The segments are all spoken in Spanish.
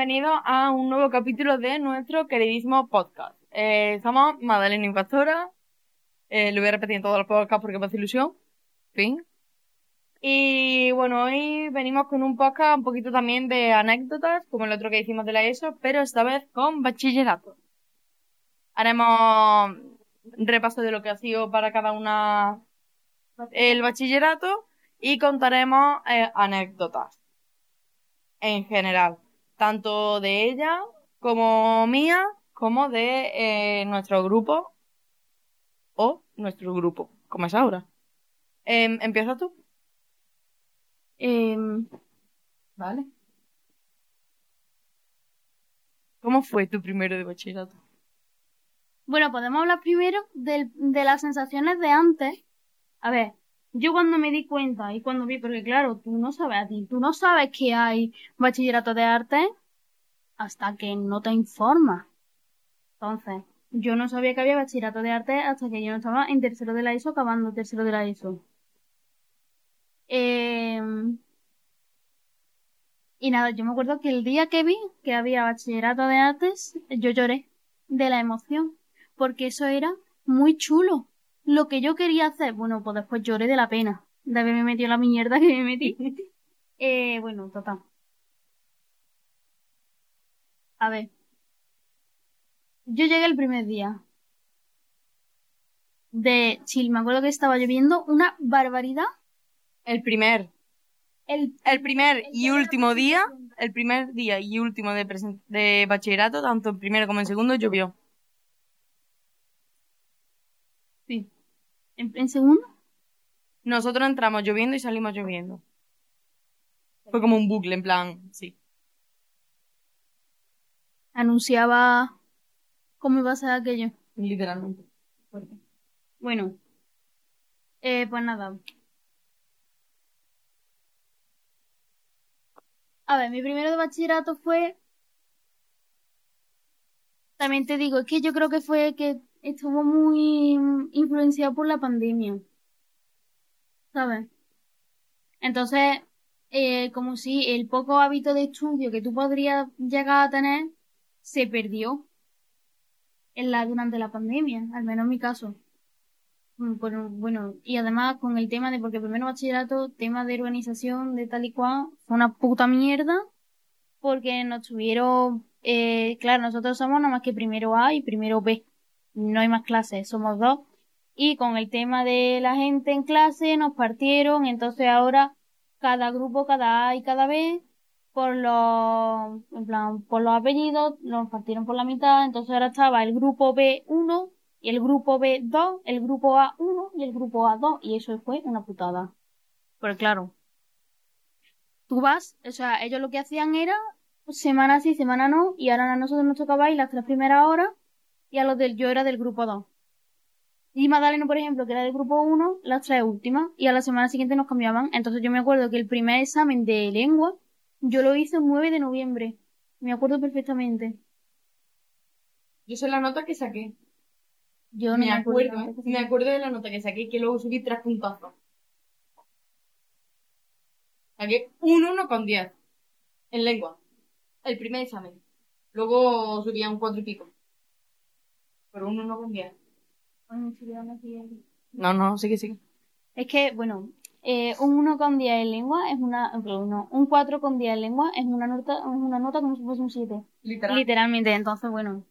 Bienvenidos a un nuevo capítulo de nuestro queridísimo podcast. Eh, somos Madeleine y Pastora. Eh, lo voy a repetir en todos los podcasts porque me hace ilusión. Fin. Y bueno, hoy venimos con un podcast un poquito también de anécdotas, como el otro que hicimos de la ESO, pero esta vez con bachillerato. Haremos repaso de lo que ha sido para cada una el bachillerato y contaremos eh, anécdotas en general, tanto de ella como mía, como de eh, nuestro grupo o nuestro grupo, como es ahora. Em, ¿Empieza tú? Em, Vale. ¿Cómo fue tu primero de bachillerato? bueno, podemos hablar primero del- de las sensaciones de antes. A ver, yo cuando me di cuenta y cuando vi, porque claro, tú no sabes a ti, tú no sabes que hay bachillerato de arte hasta que no te informas. Entonces, yo no sabía que había bachillerato de arte hasta que yo no estaba en tercero de la ESO, acabando tercero de la ESO. Em, y nada, yo me acuerdo que el día que vi que había bachillerato de artes, yo lloré de la emoción, porque eso era muy chulo. Lo que yo quería hacer, bueno, pues después lloré de la pena de haberme metido la mierda que me metí. eh, bueno, total. A ver. Yo llegué el primer día de Chile. Me acuerdo que estaba lloviendo una barbaridad. El primer, El, el primer y último día, el primer día y último de, de bachillerato, tanto en primero como en segundo, llovió. Sí. ¿En, en segundo? Nosotros entramos lloviendo y salimos lloviendo. Fue como un bucle, en plan, sí. Anunciaba cómo iba a ser aquello. Literalmente. Bueno, eh, pues nada. A ver, mi primero de bachillerato fue. También te digo, es que yo creo que fue que estuvo muy influenciado por la pandemia. ¿Sabes? Entonces, eh, como si el poco hábito de estudio que tú podrías llegar a tener se perdió en la, durante la pandemia, al menos en mi caso. Mm, Bueno, bueno, y además con el tema de, porque primero bachillerato, tema de organización, de tal y cual, fue una puta mierda, porque nos tuvieron, eh, claro, nosotros somos nada más que primero A y primero B, no hay más clases, somos dos, y con el tema de la gente en clase nos partieron, entonces ahora cada grupo, cada A y cada B, por los, en plan, por los apellidos, nos partieron por la mitad, entonces ahora estaba el grupo B1 y el grupo B2, el grupo A1 y el grupo A2, y eso fue una putada. Pero claro, tú vas, o sea, ellos lo que hacían era semana sí, semana no, y ahora a nosotros nos tocaba ir las tres primeras horas, y a los del yo era del grupo 2. Y Madalena, por ejemplo, que era del grupo 1, las tres últimas, y a la semana siguiente nos cambiaban. Entonces yo me acuerdo que el primer examen de lengua, yo lo hice el 9 de noviembre. Me acuerdo perfectamente. Yo sé la nota que saqué. Yo no me acuerdo, ¿eh? tanto. Me acuerdo de la nota que saqué, que luego subí tres puntazos. Saqué un 1 con 10 en lengua. El primer examen. Luego subía un 4 y pico. Pero un 1 con 10. Ay, me estoy quedando aquí, aquí. No, no, sigue, sigue. Es que, bueno, eh, un 1 con 10 en lengua es una, no, un 4 con 10 en lengua es una nota, es una nota como si fuese un 7. Literal. Literalmente, entonces, bueno.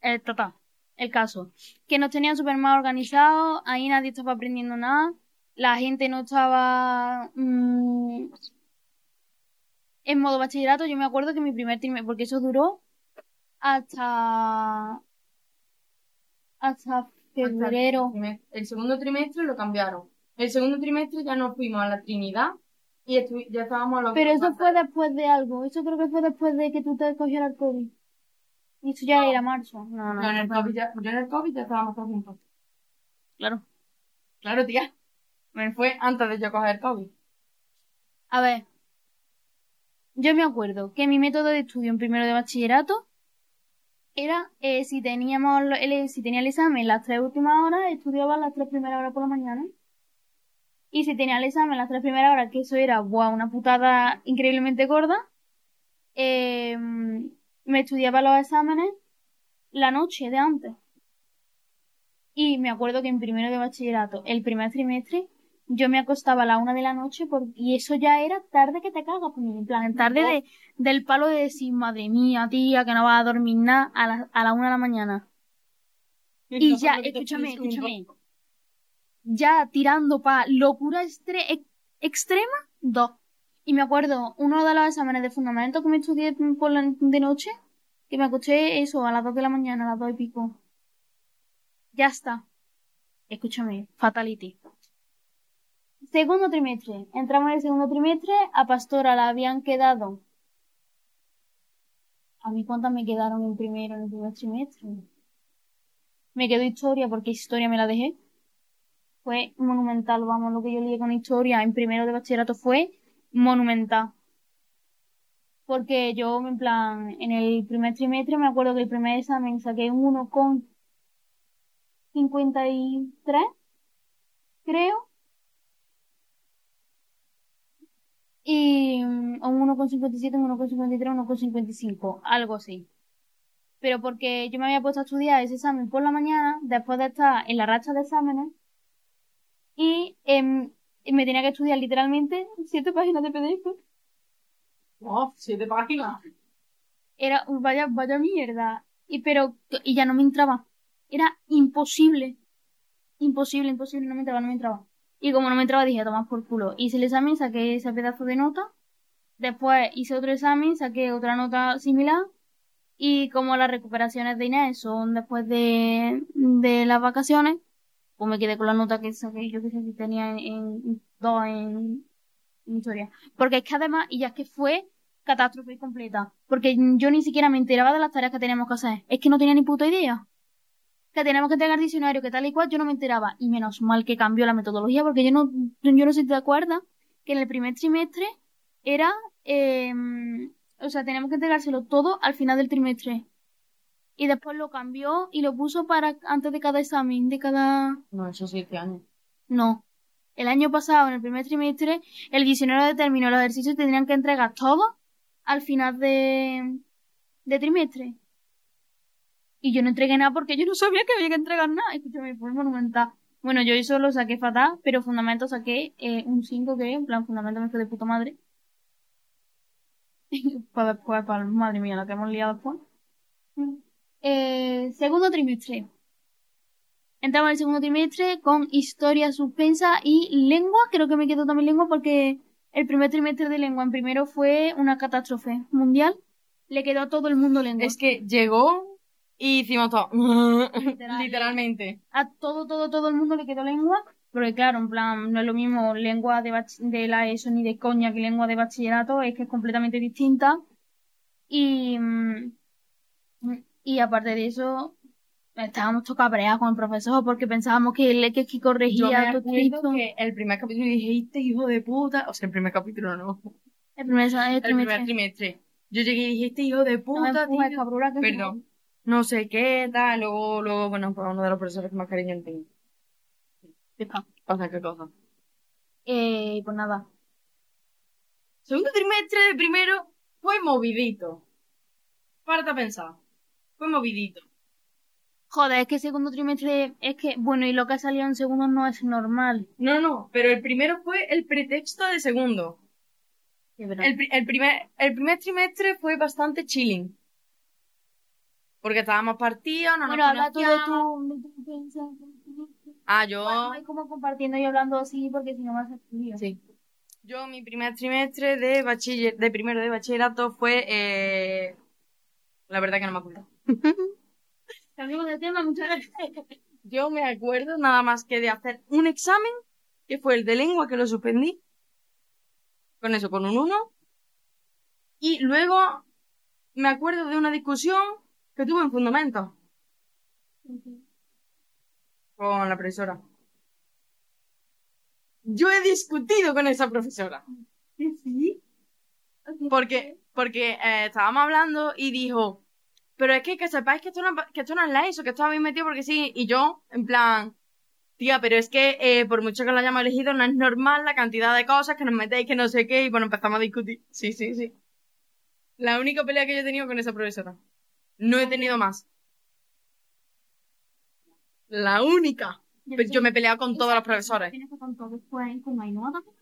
El total, el caso. Que nos tenían súper mal organizados, ahí nadie estaba aprendiendo nada, la gente no estaba mm, en modo bachillerato. Yo me acuerdo que mi primer trimestre, porque eso duró hasta hasta febrero. El segundo trimestre lo cambiaron. El segundo trimestre ya nos fuimos a la Trinidad Y ya estábamos los Pero eso fue después de algo. Eso creo que fue después de que tú te cogieras el COVID. Y eso ya era marzo. No, no, No, en el COVID ya, yo en el COVID ya estábamos todos juntos. Claro. Claro, tía. Me fue antes de yo coger el COVID. A ver. Yo me acuerdo que mi método de estudio en primero de bachillerato era eh, si teníamos el, si tenía el examen las tres últimas horas, estudiaba las tres primeras horas por la mañana. Y si tenía el examen las tres primeras horas, que eso era buah, una putada increíblemente gorda, eh, me estudiaba los exámenes la noche de antes. Y me acuerdo que en primero de bachillerato, el primer trimestre, yo me acostaba a la una de la noche por- y eso ya era tarde que te cagas, pues, en plan, tarde de, del palo de decir, madre mía, tía, que no vas a dormir nada a la, a la una de la mañana. Y ya, escúchame, escúchame. Ya tirando pa locura estre- ex- extrema, dos. Y me acuerdo, uno de los exámenes de fundamento que me estudié por la, de noche, que me acosté eso a las dos de la mañana, a las dos y pico. Ya está. Escúchame, fatality. Segundo trimestre. Entramos en el segundo trimestre. A Pastora la habían quedado. ¿A mí cuántas me quedaron en primero, en el primer trimestre? Me quedó historia porque historia me la dejé. Fue monumental, vamos, lo que yo leí con historia en primero de bachillerato fue monumental. Porque yo, en plan, en el primer trimestre me acuerdo que el primer examen saqué un 1 con 53, creo. Y mm, un 1,57, un 1,53, un 1,55, algo así. Pero porque yo me había puesto a estudiar ese examen por la mañana, después de estar en la racha de exámenes, y em, me tenía que estudiar literalmente siete páginas de PDF. Oh, siete páginas. Era, vaya, vaya mierda. Y pero, y ya no me entraba. Era imposible. Imposible, imposible, no me entraba, no me entraba. Y como no me entraba, dije, tomar por culo. Hice el examen, saqué ese pedazo de nota. Después hice otro examen, saqué otra nota similar. Y como las recuperaciones de Inés son después de, de las vacaciones, pues me quedé con la nota que saqué, yo que sé si tenía en, en dos en, en historia. Porque es que además, y ya es que fue catástrofe completa. Porque yo ni siquiera me enteraba de las tareas que teníamos que hacer. Es que no tenía ni puta idea. Que teníamos que entregar diccionario, que tal y cual, yo no me enteraba. Y menos mal que cambió la metodología, porque yo no, yo no sé si te acuerdas que en el primer trimestre era, eh, o sea, teníamos que entregárselo todo al final del trimestre. Y después lo cambió y lo puso para antes de cada examen, de cada... No, eso siete años. No. El año pasado, en el primer trimestre, el diccionario determinó los ejercicios y tendrían que entregar todos al final de, de trimestre. Y yo no entregué nada porque yo no sabía que había que entregar nada. Escúchame, fue monumental. Bueno, yo eso lo saqué fatal, pero fundamento saqué eh, un 5 que, en plan, fundamento me fue de puta madre. para después, para, madre mía, la que hemos liado después. Eh, segundo trimestre. Entramos en el segundo trimestre con historia suspensa y lengua. Creo que me quedó también lengua porque el primer trimestre de lengua en primero fue una catástrofe mundial. Le quedó a todo el mundo lengua. Es que llegó y hicimos todo. Literal. Literalmente. A todo, todo, todo el mundo le quedó lengua. Porque claro, en plan, no es lo mismo lengua de, bach- de la ESO ni de coña que lengua de bachillerato. Es que es completamente distinta. Y, mm, y aparte de eso, estábamos todo cabreados con el profesor porque pensábamos que él es que, que Yo me corregía todo que el primer capítulo dijiste, hijo de puta. O sea, el primer capítulo no. El primer, el El primer trimestre. trimestre. Yo llegué y dijiste, hijo de No puta, empujes, tío. Perdón. No sé qué, tal. Luego, luego, bueno, pues uno de los profesores que más cariño tengo. Pasa qué cosa. Eh, pues nada. Segundo trimestre de primero fue movidito. Párate a pensar. Fue movidito. Joder, es que segundo trimestre, es que, bueno, y lo que ha salido en segundo no es normal. No, no, pero el primero fue el pretexto de segundo. El, el primer, el primer trimestre fue bastante chilling. Porque estábamos partidos, no bueno, nos habla tú de tu. Ah, yo... No hay como compartiendo y hablando así porque si no vas a estudiar. Sí. Yo, mi primer trimestre de bachiller, de primero de bachillerato fue, eh... La verdad que no me acuerdo. Cambiamos de tema muchas veces. Yo me acuerdo nada más que de hacer un examen, que fue el de lengua, que lo suspendí. con eso, con un 1. Y luego me acuerdo de una discusión que tuve en Fundamentos con la profesora. Yo he discutido con esa profesora. ¿Sí? Porque, porque eh, estábamos hablando y dijo, pero es que que sepáis que esto no, que esto no es ley, eso que esto habéis metido porque sí. Y yo, en plan, tía, pero es que eh, por mucho que lo hayamos elegido, no es normal la cantidad de cosas que nos metéis, que no sé qué, y bueno, empezamos a discutir. Sí, sí, sí. La única pelea que yo he tenido con esa profesora. No he tenido más. La única. Pero yo me he peleado con todos los profesores. Tienes que con todos, pues, Ainhoa también.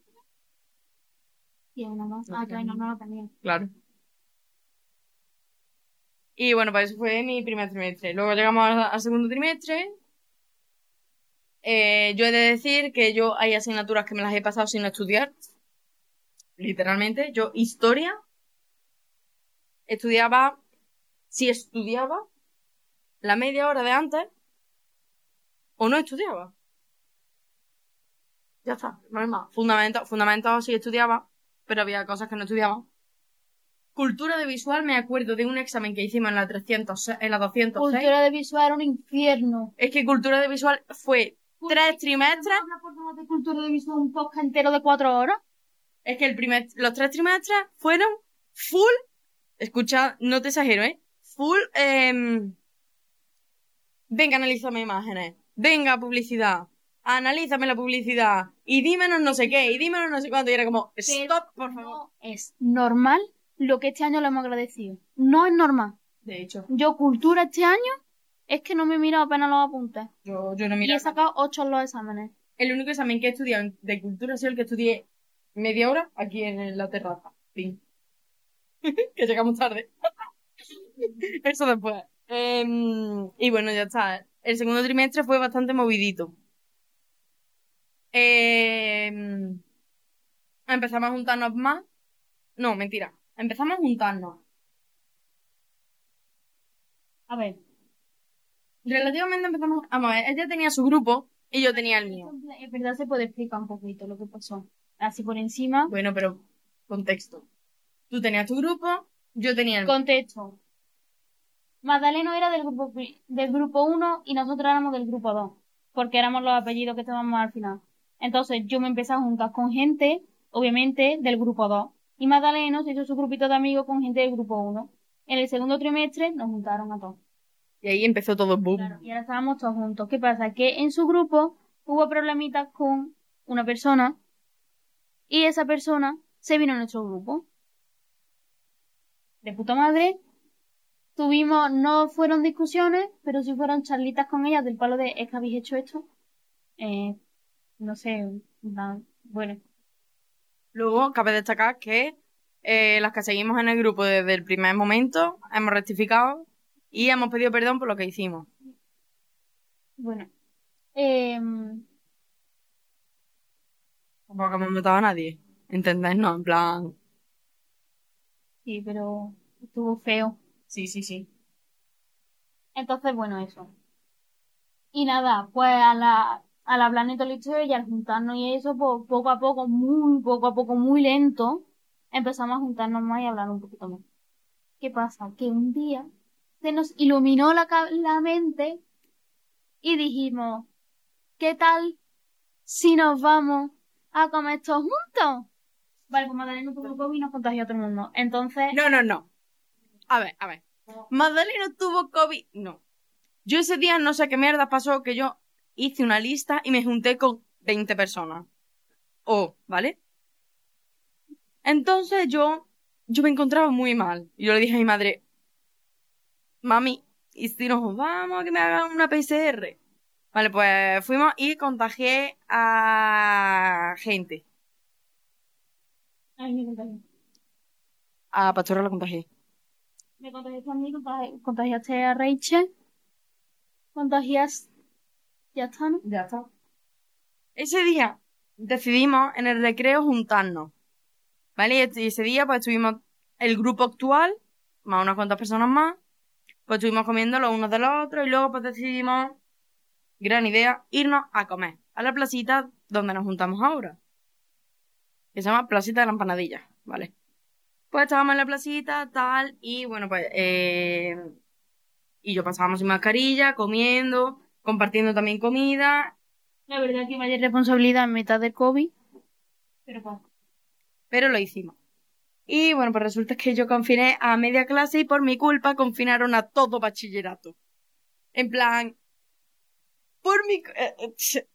Y una más. Ah, no la tenía. Claro. Y bueno, pues eso fue mi primer trimestre. Luego llegamos al, al segundo trimestre. Eh, yo he de decir que yo hay asignaturas que me las he pasado sin estudiar. Literalmente. Yo, historia, estudiaba, si estudiaba, la media hora de antes, o no estudiaba. Ya está, no hay más. Fundamentos, fundamentos sí estudiaba, pero había cosas que no estudiaba. Cultura de visual, me acuerdo de un examen que hicimos en la 300, en la 206. Cultura de visual era un infierno. Es que cultura de visual fue tres trimestres. Favor de cultura de visual un podcast entero de cuatro horas. Es que el primer, los tres trimestres fueron full, escucha, no te exagero, ¿eh? Full, em, venga, analízame imágenes, venga, publicidad, analízame la publicidad, y dímenos no sé qué, y dímenos no sé cuánto, y era como, stop, por favor. No es normal lo que este año le hemos agradecido. No es normal. De hecho, Yo, cultura este año, es que no me he mirado apenas los apuntes. yo, yo no Y miro. he sacado ocho en los exámenes. El único examen que he estudiado de cultura ha sido el que estudié media hora aquí en la terraza. Fin. que llegamos tarde. Eso después. Em, y bueno, ya está. El segundo trimestre fue bastante movidito. Em, empezamos a juntarnos más. No, mentira. Empezamos a juntarnos. A ver. Relativamente empezamos. Vamos a ver, ella tenía su grupo y yo tenía el mío. En verdad se puede explicar un poquito lo que pasó. Así por encima. Bueno, pero contexto. Tú tenías tu grupo, yo tenía el mío. Contexto. Magdaleno era del grupo, del grupo 1 y nosotros éramos del grupo 2. Porque éramos los apellidos que estábamos al final. Entonces yo me empecé a juntar con gente, obviamente, del grupo 2. Y Magdaleno se hizo su grupito de amigos con gente del grupo 1. En el segundo trimestre nos juntaron a todos. Y ahí empezó todo el boom. Claro, y ahora estábamos todos juntos. ¿Qué pasa? Que en su grupo hubo problemitas con una persona y esa persona se vino a nuestro grupo. De puta madre. Tuvimos, no fueron discusiones, pero sí fueron charlitas con ella del palo de es que habéis hecho esto. Eh, no sé, bueno. Luego, cabe destacar que eh, las que seguimos en el grupo desde el primer momento hemos rectificado y hemos pedido perdón por lo que hicimos. Bueno. Em, Tampoco hemos matado a nadie. ¿Entendés? No, en plan. sí, pero estuvo feo. Sí, sí, sí. Entonces, bueno, eso. Y nada, pues a la, al hablar de todo y al juntarnos y eso, pues poco a poco, muy poco a poco, muy lento, empezamos a juntarnos más y a hablar un poquito más. ¿Qué pasa? Que un día se nos iluminó la, la mente y dijimos, ¿qué tal si nos vamos a comer todos juntos? Vale, pues Magdalena tuvo COVID y nos contagió a todo el mundo. Entonces, No, no, no. A ver, a ver. Magdalena tuvo COVID. No. Yo ese día no sé qué mierda pasó que yo hice una lista y me junté con 20 personas. Oh, ¿vale? Entonces yo, yo me encontraba muy mal. Y yo le dije a mi madre, mami, ¿y si nos vamos a que me hagan una PCR? Vale, pues fuimos y contagié a gente. ay, me contagió. A Pastora la contagié. Me contagiaste a mí, contagi- contagiaste a Rachel, contagias... Ya está, ¿no? Ya está. Ese día decidimos en el recreo juntarnos. ¿Vale? Y y ese día pues estuvimos el grupo actual, más unas cuantas personas más, pues estuvimos comiendo los unos de los otros y luego pues decidimos, gran idea, irnos a comer a la placita donde nos juntamos ahora. que se llama Placita de la Empanadilla, ¿vale? Pues estábamos en la placita, tal, y bueno, pues, eh, y yo pasábamos sin mascarilla, comiendo, compartiendo también comida, La verdad que vaya responsabilidad en mitad del COVID. Pero pues. pero lo hicimos. Y bueno, pues resulta que yo confiné a media clase y por mi culpa confinaron a todo bachillerato. En plan, por mi... eh, eh,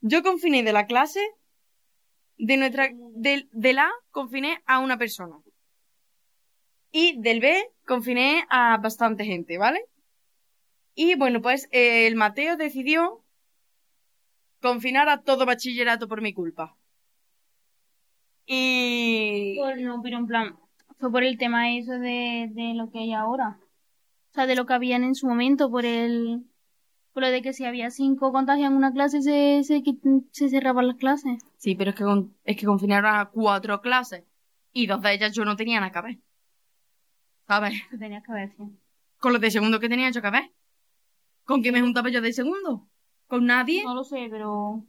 yo confiné de la clase, de nuestra... Del, del A confiné a una persona. Y del B confiné a bastante gente, ¿vale? Y bueno, pues el Mateo decidió confinar a todo bachillerato por mi culpa. Y... Pues no, pero en plan. Fue por el tema eso de, de lo que hay ahora. O sea, de lo que habían en su momento, por el. Por lo de que si había cinco contagios en una clase, se, se, se cerraban las clases. Sí, pero es que, con- es que confinaron a cuatro clases y dos de ellas yo no tenía nada que ver. ¿Sabes? Que tenías que ver, sí. Con los de segundo que tenía yo que ver. ¿Con quién me juntaba yo de segundo? ¿Con nadie? No lo sé, pero.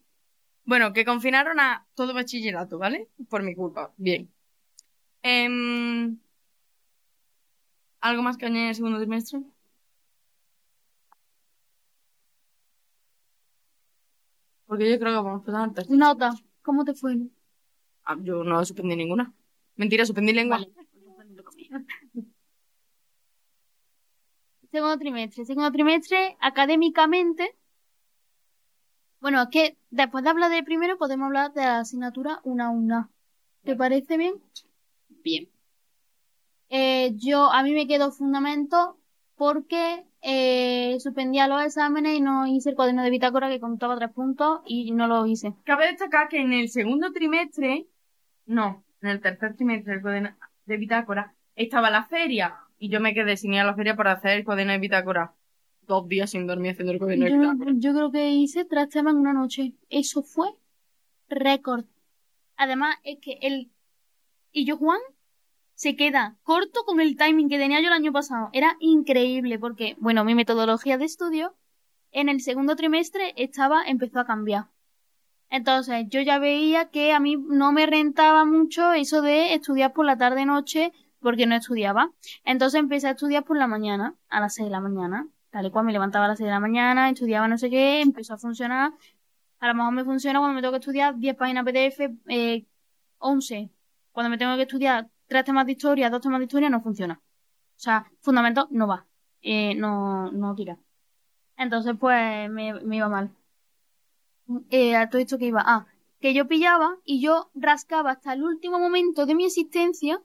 Bueno, que confinaron a todo bachillerato, ¿vale? Por mi culpa. Bien. Em, ¿Algo más que añadir el segundo trimestre? Porque yo creo que vamos a empezar antes. Nota, ¿cómo te fue? Ah, yo no suspendí ninguna. Mentira, suspendí lengua. Vale. Segundo trimestre. Segundo trimestre, académicamente. Bueno, es que después de hablar del primero, podemos hablar de la asignatura una a una. ¿Te parece bien? Bien. Eh, yo, a mí me quedó fundamento porque eh, suspendía los exámenes y no hice el cuaderno de bitácora que contaba tres puntos y no lo hice. Cabe destacar que en el segundo trimestre, no, en el tercer trimestre del cuaderno de bitácora, estaba la feria y yo me quedé sin ir a la feria para hacer el cuaderno de bitácora. Dos días sin dormir haciendo el cuaderno de Yo, bitácora. yo creo que hice tres temas en una noche. Eso fue récord. Además, es que el... Y yo, Juan, se queda corto con el timing que tenía yo el año pasado. Era increíble porque, bueno, mi metodología de estudio en el segundo trimestre estaba, empezó a cambiar. Entonces, yo ya veía que a mí no me rentaba mucho eso de estudiar por la tarde-noche porque no estudiaba. Entonces empecé a estudiar por la mañana, a las 6 de la mañana. Tal y cual me levantaba a las 6 de la mañana, estudiaba no sé qué, empezó a funcionar. A lo mejor me funciona cuando me tengo que estudiar 10 páginas PDF, eh, 11. Cuando me tengo que estudiar 3 temas de historia, 2 temas de historia, no funciona. O sea, fundamento no va. Eh, no, no tira. Entonces, pues, me, iba mal. Eh, a todo esto que iba. Ah, que yo pillaba y yo rascaba hasta el último momento de mi existencia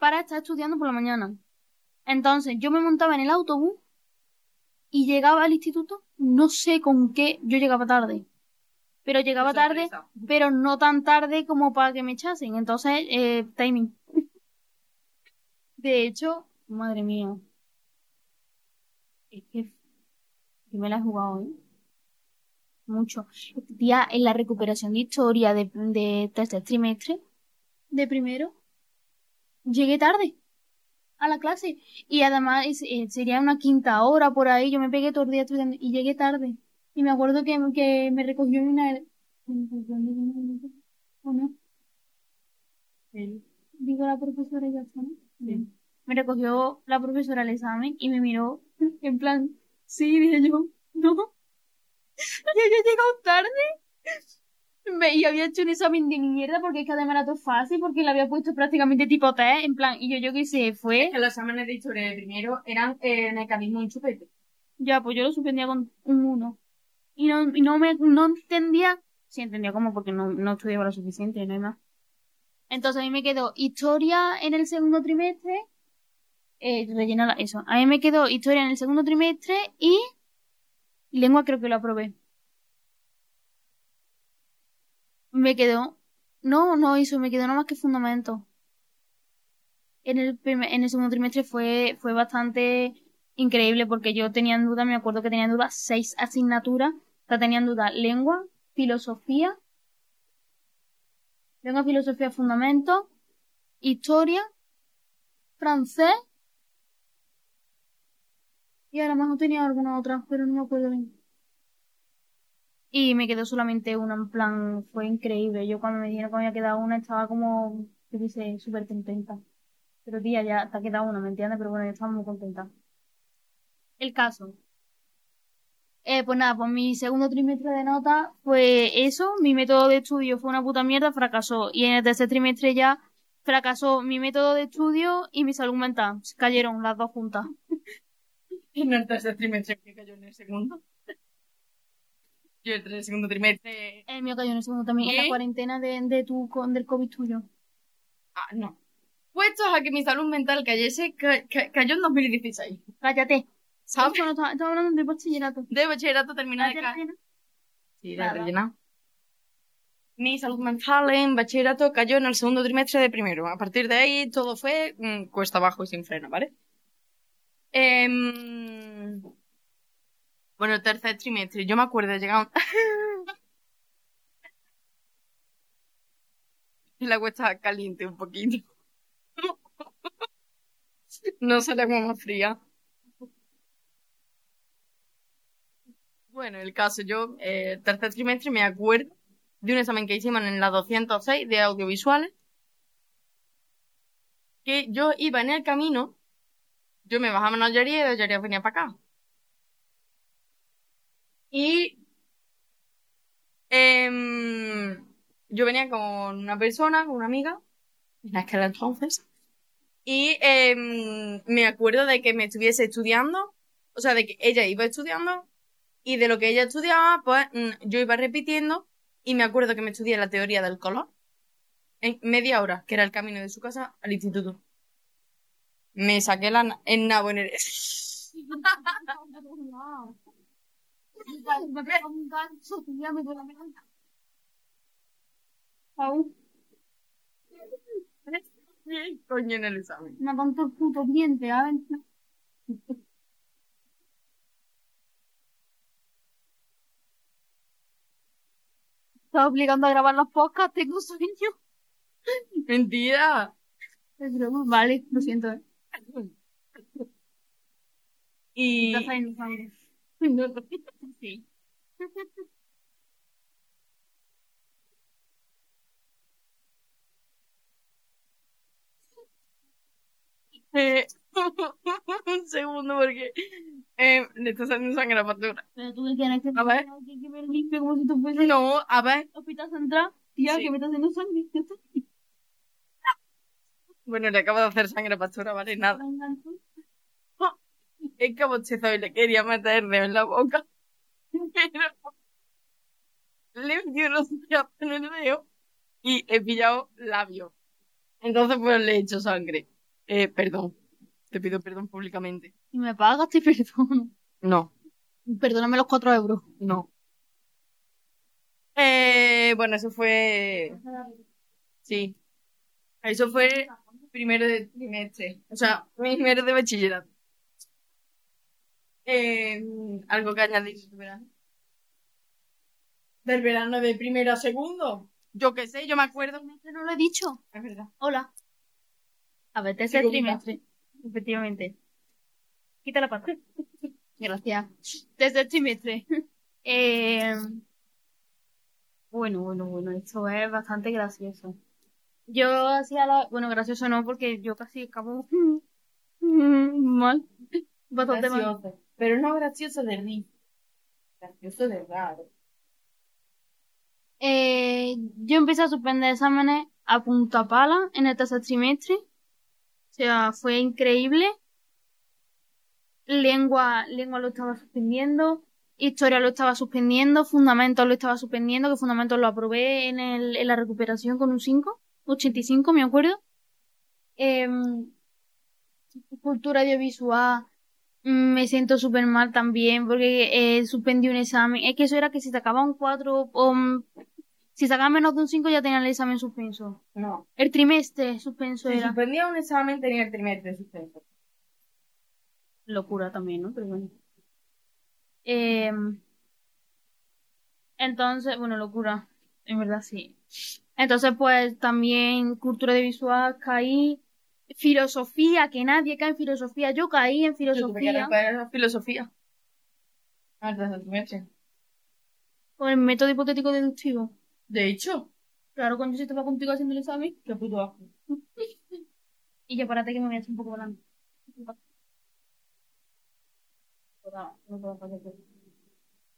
para estar estudiando por la mañana. Entonces, yo me montaba en el autobús y llegaba al instituto, no sé con qué, yo llegaba tarde. Pero llegaba tarde, pero no tan tarde como para que me echasen. Entonces, eh, timing. De hecho, madre mía. Es que, me la he jugado, ¿eh? Mucho. Tía, en la recuperación de historia de, de tercer trimestre, de primero, llegué tarde a la clase. Y además eh, sería una quinta hora por ahí. Yo me pegué todo el día estudiando y llegué tarde. Y me acuerdo que, que me recogió una... ¿O no? Digo la profesora ya. Bien. Me recogió la profesora al examen y me miró en plan, sí, dije yo, no. Yo había llegado tarde. Me, y había hecho un examen de mierda porque es que además era todo fácil porque le había puesto prácticamente tipo test, en plan, y yo, yo qué sé, fue... Que los exámenes de historia de primero eran eh, mecanismo en chupete. Ya, pues yo lo suspendía con un 1. Y no, y no me, no entendía, sí entendía cómo, porque no, no estudiaba lo suficiente, no hay más. Entonces a mí me quedó historia en el segundo trimestre, eh, rellena eso. A mí me quedó historia en el segundo trimestre y lengua creo que lo aprobé. Me quedó, no, no hizo, me quedó nada más que fundamento. En el primer- en el segundo trimestre fue, fue bastante increíble porque yo tenía en duda, me acuerdo que tenía en duda seis asignaturas. O sea, tenía en duda lengua, filosofía, lengua, filosofía, fundamento, historia, francés y a lo mejor tenía alguna otra, pero no me acuerdo bien. Y me quedó solamente una, en plan, fue increíble. Yo cuando me dijeron que me había quedado una estaba como, yo qué sé, súper contenta. Pero tía, ya te ha quedado una, ¿me entiendes? Pero bueno, yo estaba muy contenta. El caso. Eh, pues nada, pues mi segundo trimestre de nota fue eso, mi método de estudio fue una puta mierda, fracasó. Y en el tercer trimestre ya fracasó mi método de estudio y mi salud mental. Cayeron las dos juntas. En el tercer trimestre que cayó en el segundo. Yo el segundo trimestre. El mío cayó en el segundo también, en la cuarentena de, de tu, con, del COVID tuyo. Ah, no. Puestos a que mi salud mental cayese, ca- ca- cayó en 2016. Cállate. ¿Sabes? Estaba hablando de bachillerato. De bachillerato de Cállate, caer. Elena. Sí, de Nada. rellenar. Mi salud mental en bachillerato cayó en el segundo trimestre de primero. A partir de ahí todo fue mm, cuesta abajo y sin freno, ¿vale? Em, Bueno, tercer trimestre. Yo me acuerdo un- El agua estaba caliente un poquito. No sale agua más fría. Bueno, el caso, yo, eh, tercer trimestre, me acuerdo de un examen que hicimos en la 206 de audiovisuales, que yo iba en el camino, yo me bajaba en Algería y de Algería venía para acá. Y em, yo venía con una persona, con una amiga, en aquel entonces, y em, me acuerdo de que me estuviese estudiando, o sea, de que ella iba estudiando y de lo que ella estudiaba, pues mm, yo iba repitiendo y me acuerdo que me estudié la teoría del color en media hora, que era el camino de su casa al instituto. Me saqué la en nabo en el... Aún, Coño en el examen. el puto diente, a ver. Estaba obligando a grabar los podcasts, tengo sueño. Mentira. Es broma. Vale, lo siento. eh. Y... No, Sí. eh, un segundo porque eh, le está saliendo sangre a la factura. Pero tú que tienes que A ver. que, que ver limpio como si tú fueses No, a ver. hospital central. Tía, Sí. que me está haciendo sangre. Bueno, le acabo de hacer sangre a Pastora, vale, nada. Es que bostezó y le quería meter en la boca. Pero le dio piazos en el dedo y he pillado labio. Entonces, pues le he hecho sangre. Eh, perdón. Te pido perdón públicamente. Y me pagas, te perdono. No, Perdóname los cuatro euros. no. Eh, bueno, eso fue. Sí. Eso fue primero de trimestre. O sea, primero de bachillerato. Eh, algo que añadir del verano. Del verano de primero a segundo. Yo qué sé, yo me acuerdo. No lo he dicho. Es verdad. Hola. A ver, tercer trimestre. Efectivamente. Quita la pata. Gracias. Tercer trimestre. Eh, bueno, bueno, bueno, esto es bastante gracioso. Yo hacía la... Bueno, gracioso no, porque yo casi acabo mal. Bastante mal. Gracioso. Pero no gracioso de risa. Gracioso de raro. Eh, yo empecé a suspender exámenes a punta pala en el tercer trimestre. Sea, fue increíble. Lengua, lengua lo estaba suspendiendo. Historia lo estaba suspendiendo. Fundamentos lo estaba suspendiendo. Que fundamentos lo aprobé en, el, en la recuperación con un 5. 85, me acuerdo. Em, cultura audiovisual. mm, Me siento súper mal también porque eh, suspendí un examen. Es que eso era que si sacaba un 4 o si sacaba menos de un 5 ya tenía el examen suspenso. No. El trimestre suspenso Si era. suspendía un examen, tenía el trimestre suspenso. Locura también, ¿no? Pero bueno. Eh, entonces, bueno, locura. En verdad sí. Entonces, pues también cultura de visual caí. Filosofía, que nadie cae en filosofía. Yo caí en Yo filosofía. la filosofía. Ah, el método hipotético deductivo. De hecho, Claro, cuando yo estaba contigo haciendo el examen. qué puto asco. Y yo, párate que me voy a hacer un poco volando.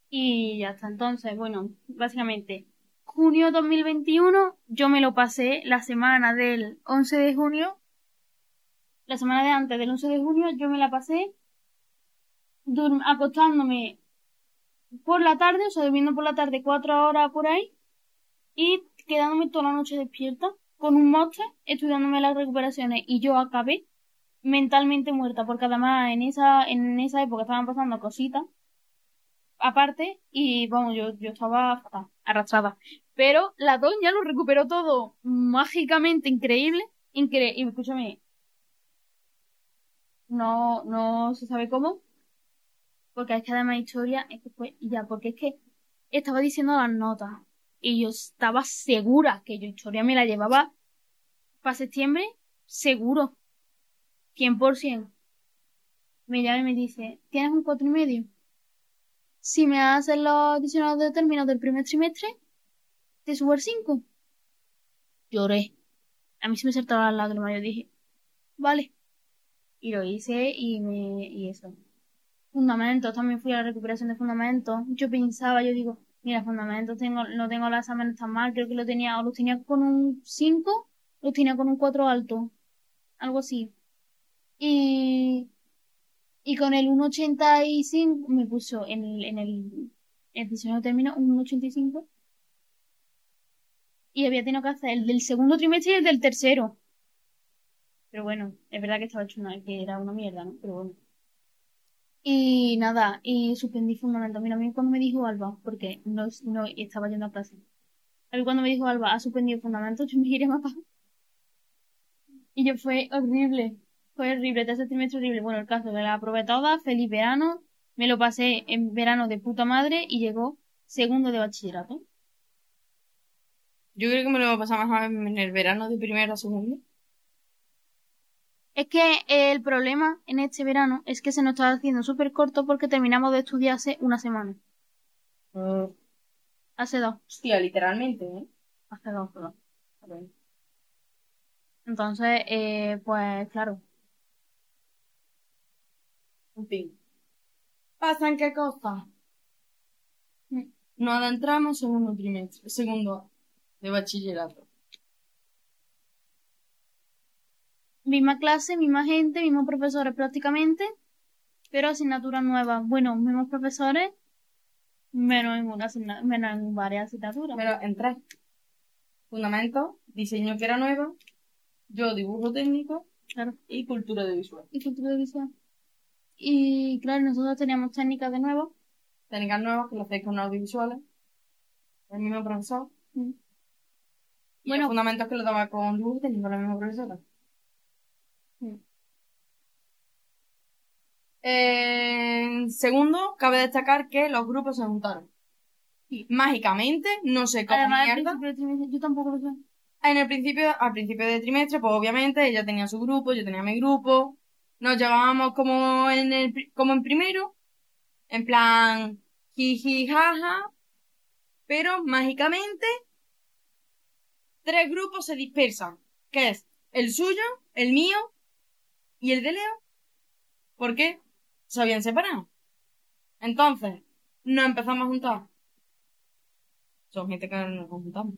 Y ya está. Entonces, bueno, básicamente, junio 2021, yo me lo pasé la semana del 11 de junio. La semana de antes del 11 de junio, yo me la pasé acostándome por la tarde, o sea, durmiendo por la tarde cuatro horas por ahí, y quedándome toda la noche despierta con un monster, estudiándome las recuperaciones, y yo acabé mentalmente muerta, porque además en esa, en esa época estaban pasando cositas aparte, y vamos, yo, yo estaba arrastrada. Pero la doña lo recuperó todo mágicamente increíble, increíble, y escúchame, no, no se sabe cómo, porque es que además historia, es que fue, ya, porque es que estaba diciendo las notas, y yo estaba segura que yo historia me la llevaba para septiembre, seguro, 100%. Me llama y me dice, ¿tienes un cuatro y medio? Si me haces los adicionados de términos del primer trimestre, te subo el 5. Lloré. A mí se me saltaron las lágrimas. Yo dije, vale. Y lo hice y me, y eso. Fundamentos, también fui a la recuperación de fundamentos. Yo pensaba, yo digo, mira, fundamentos tengo, no tengo los exámenes tan mal, creo que lo tenía, o los tenía con un 5, o los tenía con un 4 alto. Algo así. Y, y con el 1.85 me puso en el, en el, en el término un 1.85. Y había tenido que hacer el del segundo trimestre y el del tercero. Pero bueno, es verdad que estaba hecho una, que era una mierda, ¿no? Pero bueno. Y nada, y suspendí fundamentos. Mira, a mí cuando me dijo Alba, porque no, no estaba yendo a clase. A mí cuando me dijo Alba, ha suspendido fundamentos, yo me giré a matar. Y yo fue horrible. Fue horrible, tercer trimestre horrible. Bueno, el caso de la aprobé toda, feliz verano. Me lo pasé en verano de puta madre y llegó segundo de bachillerato. Yo creo que me lo voy a pasar mejor en el verano de primero a segundo. Es que el problema en este verano es que se nos está haciendo súper corto porque terminamos de estudiar hace una semana. Hace dos. Hostia, literalmente, ¿eh? Hace dos, perdón. Entonces, eh, pues claro. En fin. ¿Pasan qué cosas? Mm. Nos adentramos segundo trimestre, segundo de bachillerato. Misma clase, misma gente, mismos profesores prácticamente, pero asignaturas nuevas. Bueno, mismos profesores, menos en, una, menos en varias asignaturas. Pero en tres. Fundamento, diseño que era nuevo, yo dibujo técnico Claro. y cultura de visual. Y cultura de visual. Y claro, nosotros teníamos técnicas de nuevo. Técnicas nuevas que lo hacéis con audiovisuales. El mismo profesor. Mm. Y Bueno. los fundamentos que lo daba con dibujo técnico la misma profesora. En segundo, cabe destacar que los grupos se juntaron. Mágicamente, no sé cómo Además, al principio trimestre, yo tampoco lo sé. En el principio, al principio de trimestre, pues obviamente ella tenía su grupo, yo tenía mi grupo. Nos llevábamos como en el, como en primero. En plan, jiji, jaja. Pero mágicamente, tres grupos se dispersan. Que es el suyo, el mío y el de Leo. ¿Por qué? Se habían separado. Entonces, nos empezamos a juntar. Son gente que no nos juntamos